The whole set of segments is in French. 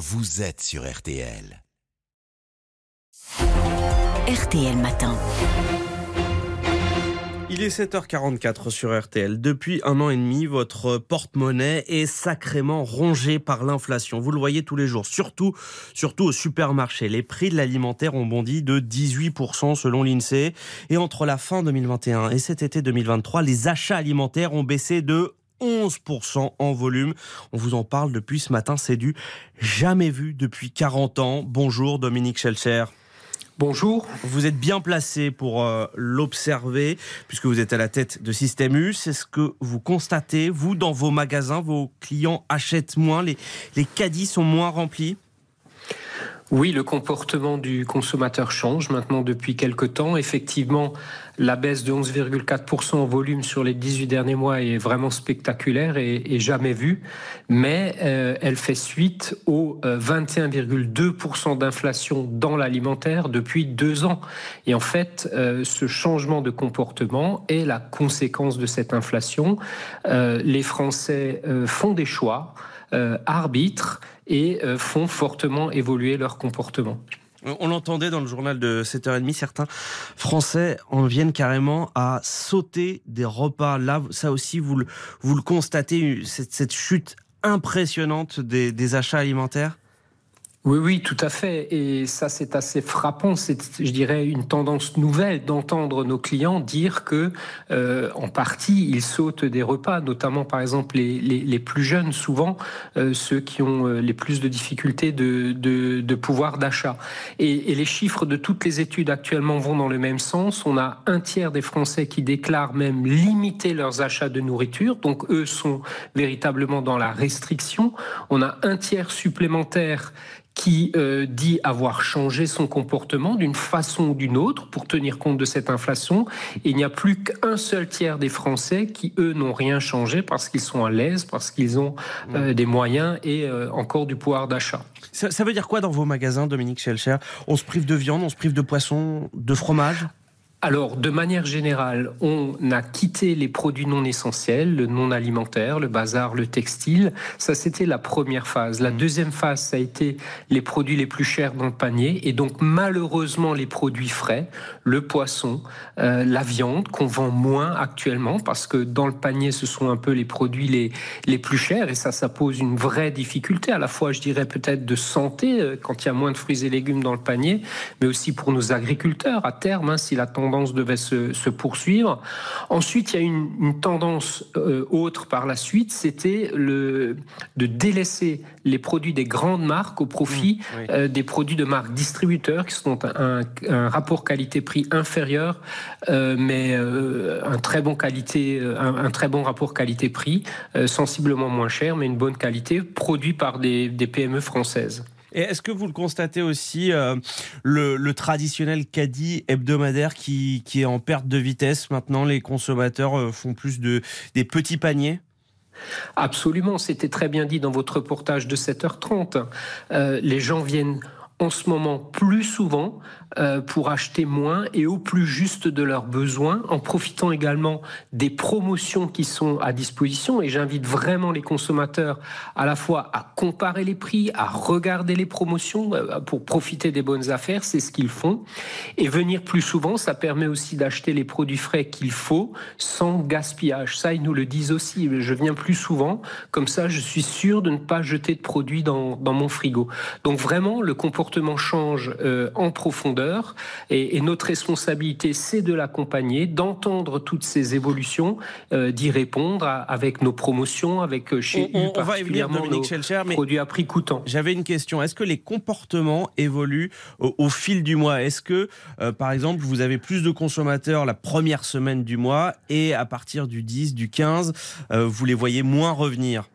vous êtes sur RTL. RTL Matin. Il est 7h44 sur RTL. Depuis un an et demi, votre porte-monnaie est sacrément rongé par l'inflation. Vous le voyez tous les jours, surtout, surtout au supermarché. Les prix de l'alimentaire ont bondi de 18% selon l'INSEE. Et entre la fin 2021 et cet été 2023, les achats alimentaires ont baissé de 11% en volume. On vous en parle depuis ce matin. C'est du jamais vu depuis 40 ans. Bonjour Dominique Schelcher. Bonjour. Vous êtes bien placé pour euh, l'observer, puisque vous êtes à la tête de Système U. C'est ce que vous constatez, vous, dans vos magasins, vos clients achètent moins, les, les caddies sont moins remplis? Oui, le comportement du consommateur change maintenant depuis quelque temps. Effectivement, la baisse de 11,4% en volume sur les 18 derniers mois est vraiment spectaculaire et, jamais vue, mais euh, elle fait suite aux 21,2% euh, d'inflation dans l'alimentaire depuis deux ans. Et en fait, euh, ce changement de comportement est la conséquence de cette inflation. les Français font des choix. Arbitrent et euh, font fortement évoluer leur comportement. On l'entendait dans le journal de 7h30, certains Français en viennent carrément à sauter des repas. Là, ça aussi, vous le, vous le constatez, cette, chute impressionnante des achats alimentaires oui, oui, tout à fait. Et ça, c'est assez frappant. C'est, je dirais, une tendance nouvelle d'entendre nos clients dire que, euh, en partie, ils sautent des repas, notamment, par exemple, les, les, plus jeunes, souvent, euh, ceux qui ont euh, les plus de difficultés de, de, de pouvoir d'achat. Et, et, les chiffres de toutes les études actuellement vont dans le même sens. On a un tiers des Français qui déclarent même limiter leurs achats de nourriture. Donc, eux sont véritablement dans la restriction. On a un tiers supplémentaire qui euh, dit avoir changé son comportement d'une façon ou d'une autre pour tenir compte de cette inflation. Et il n'y a plus qu'un seul tiers des Français qui, eux, n'ont rien changé parce qu'ils sont à l'aise, parce qu'ils ont euh, des moyens et euh, encore du pouvoir d'achat. Ça, ça, veut dire quoi dans vos magasins, Dominique Schelcher? On se prive de viande, on se prive de poisson, de fromage? Alors, de manière générale, on a quitté les produits non essentiels, le non alimentaire, le bazar, le textile. Ça, c'était la première phase. La deuxième phase, ça a été les produits les plus chers dans le panier. Et donc, malheureusement, les produits frais, le poisson, euh, la viande, qu'on vend moins actuellement, parce que dans le panier, ce sont un peu les produits les, les plus chers. Et ça, ça pose une vraie difficulté, à la fois, je dirais, peut-être de santé, euh, quand il y a moins de fruits et légumes dans le panier, mais aussi pour nos agriculteurs, à terme, hein, si la tendance devait se, poursuivre. Ensuite, il y a une, une tendance euh, autre par la suite, c'était de délaisser les produits des grandes marques au profit mmh, euh, des produits de marques distributeurs qui sont un, un rapport qualité-prix inférieur, euh, mais un très bon qualité, un, très bon rapport qualité-prix, sensiblement moins cher, mais une bonne qualité, produit par des, des PME françaises. Et est-ce que vous le constatez aussi, euh, le, traditionnel caddie hebdomadaire qui, qui, est en perte de vitesse maintenant Les consommateurs euh, font plus de, des petits paniers? Absolument, c'était très bien dit dans votre reportage de 7h30. Euh, les gens viennent en ce moment plus souvent euh, pour acheter moins et au plus juste de leurs besoins, en profitant également des promotions qui sont à disposition. Et j'invite vraiment les consommateurs à la fois à comparer les prix, à regarder les promotions euh, pour profiter des bonnes affaires, c'est ce qu'ils font. Et venir plus souvent, ça permet aussi d'acheter les produits frais qu'il faut sans gaspillage. Ça, ils nous le disent aussi. Je viens plus souvent, comme ça, je suis sûr de ne pas jeter de produits dans, dans mon frigo. Donc vraiment, le comportement change euh, en profondeur et, notre responsabilité, c'est de l'accompagner, d'entendre toutes ces évolutions, euh, d'y répondre avec nos promotions, avec euh, chez on, on va venir, Dominique Schelcher, mais produits à prix coûtant. J'avais une question. Est-ce que les comportements évoluent au, fil du mois? Est-ce que, euh, par exemple, vous avez plus de consommateurs la première semaine du mois et à partir du 10, du 15, vous les voyez moins revenir?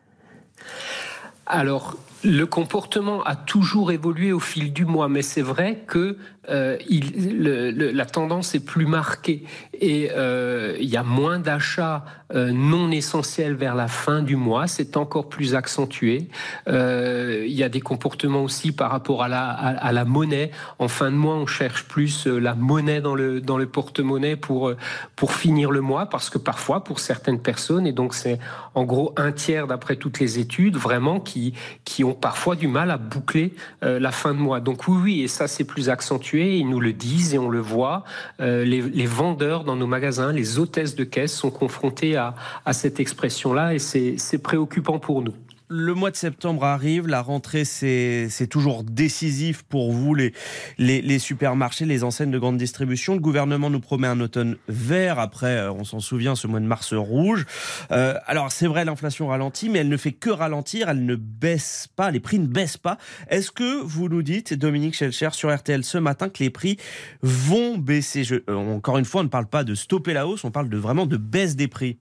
Alors, le comportement a toujours évolué au fil du mois, mais c'est vrai que euh, il, la tendance est plus marquée et euh, il y a moins d'achats euh, non essentiels vers la fin du mois. C'est encore plus accentué. il y a des comportements aussi par rapport à la, à, la monnaie. En fin de mois, on cherche plus la monnaie dans le, dans le porte-monnaie pour, pour finir le mois, parce que parfois, pour certaines personnes, et donc c'est en gros un tiers d'après toutes les études, vraiment qui, qui ont parfois du mal à boucler la fin de mois. Donc oui, oui, et ça c'est plus accentué, ils nous le disent et on le voit. Les, vendeurs dans nos magasins, les hôtesses de caisse sont confrontés à, à cette expression-là et c'est préoccupant pour nous. Le mois de septembre arrive, la rentrée c'est toujours décisif pour vous, les, les, supermarchés, les enseignes de grande distribution. Le gouvernement nous promet un automne vert, après euh, on s'en souvient ce mois de mars rouge. Euh, alors c'est vrai l'inflation ralentit, mais elle ne fait que ralentir, elle ne baisse pas, les prix ne baissent pas. Est-ce que vous nous dites, Dominique Schelcher sur RTL ce matin, que les prix vont baisser? Euh, Encore une fois, on ne parle pas de stopper la hausse, on parle de vraiment de baisse des prix.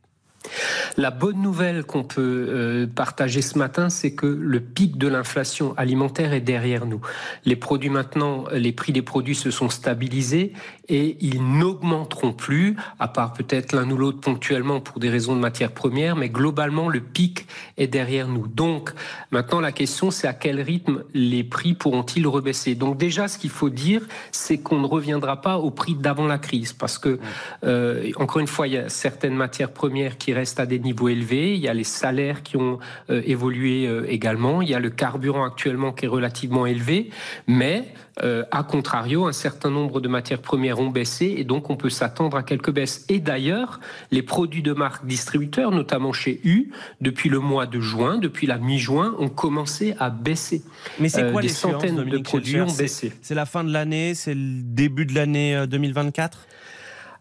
La bonne nouvelle qu'on peut euh, partager ce matin, c'est que le pic de l'inflation alimentaire est derrière nous. Les produits maintenant, les prix des produits se sont stabilisés et ils n'augmenteront plus, à part peut-être l'un ou l'autre ponctuellement pour des raisons de matières premières, mais globalement le pic est derrière nous. Donc maintenant la question c'est à quel rythme les prix pourront-ils rebaisser? Donc déjà ce qu'il faut dire, c'est qu'on ne reviendra pas au prix d'avant la crise, parce que euh, encore une fois il y a certaines matières premières qui restent à des niveaux élevés. Il y a les salaires qui ont euh, évolué euh, également. Il y a le carburant actuellement qui est relativement élevé. Mais, euh, à contrario, un certain nombre de matières premières ont baissé et donc on peut s'attendre à quelques baisses. Et d'ailleurs, les produits de marque distributeurs, notamment chez U, depuis le mois de juin, depuis la mi-juin, ont commencé à baisser. Mais c'est quoi les centaines de produits ont baissé C'est la fin de l'année, c'est le début de l'année 2024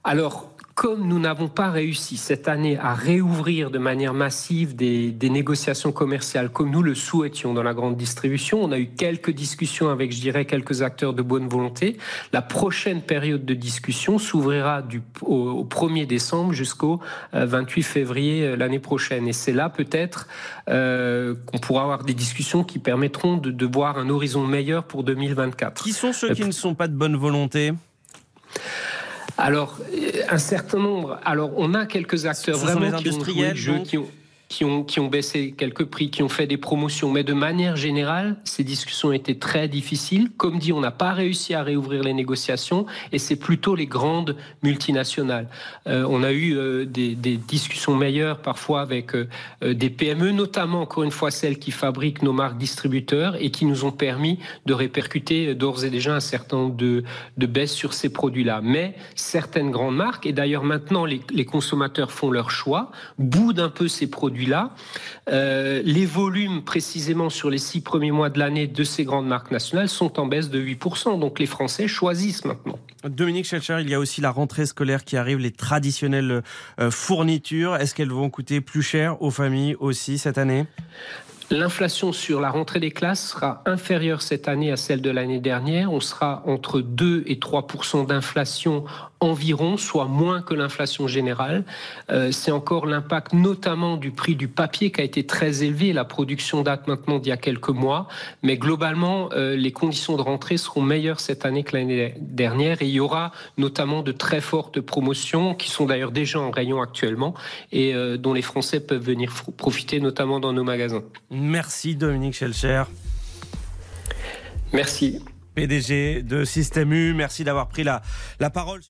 alors, comme nous n'avons pas réussi cette année à réouvrir de manière massive des, négociations commerciales comme nous le souhaitions dans la grande distribution, on a eu quelques discussions avec, je dirais, quelques acteurs de bonne volonté. La prochaine période de discussion s'ouvrira du, au, 1er décembre jusqu'au 28 euh, février euh, l'année prochaine. Et c'est là peut-être euh, qu'on pourra avoir des discussions qui permettront de, de voir un horizon meilleur pour 2024. Qui sont ceux qui ne sont pas de bonne volonté? Alors, un certain nombre. Alors, on a quelques acteurs vraiment qui ont joué le jeu, qui ont, qui ont, baissé quelques prix, qui ont fait des promotions. Mais de manière générale, ces discussions étaient très difficiles. Comme dit, on n'a pas réussi à réouvrir les négociations et c'est plutôt les grandes multinationales. Euh, on a eu euh, des, des, discussions meilleures parfois avec euh, des PME, notamment encore une fois celles qui fabriquent nos marques distributeurs et qui nous ont permis de répercuter d'ores et déjà un certain nombre de, de baisses sur ces produits-là. Mais certaines grandes marques, et d'ailleurs maintenant les, les consommateurs font leur choix, boudent un peu ces produits là euh, les volumes précisément sur les six premiers mois de l'année de ces grandes marques nationales sont en baisse de 8%. Donc les Français choisissent maintenant. Dominique Schelcher, il y a aussi la rentrée scolaire qui arrive, les traditionnelles euh, fournitures. Est-ce qu'elles vont coûter plus cher aux familles aussi cette année? L'inflation sur la rentrée des classes sera inférieure cette année à celle de l'année dernière. On sera entre 2 et 3% d'inflation environ, soit moins que l'inflation générale. Euh, c'est encore l'impact notamment du prix du papier qui a été très élevé. La production date maintenant d'il y a quelques mois. Mais globalement, euh, les conditions de rentrée seront meilleures cette année que l'année dernière. Et il y aura notamment de très fortes promotions qui sont d'ailleurs déjà en rayon actuellement et euh, dont les Français peuvent venir profiter notamment dans nos magasins. Merci Dominique Schelcher. Merci. PDG de Système U, merci d'avoir pris la, la parole.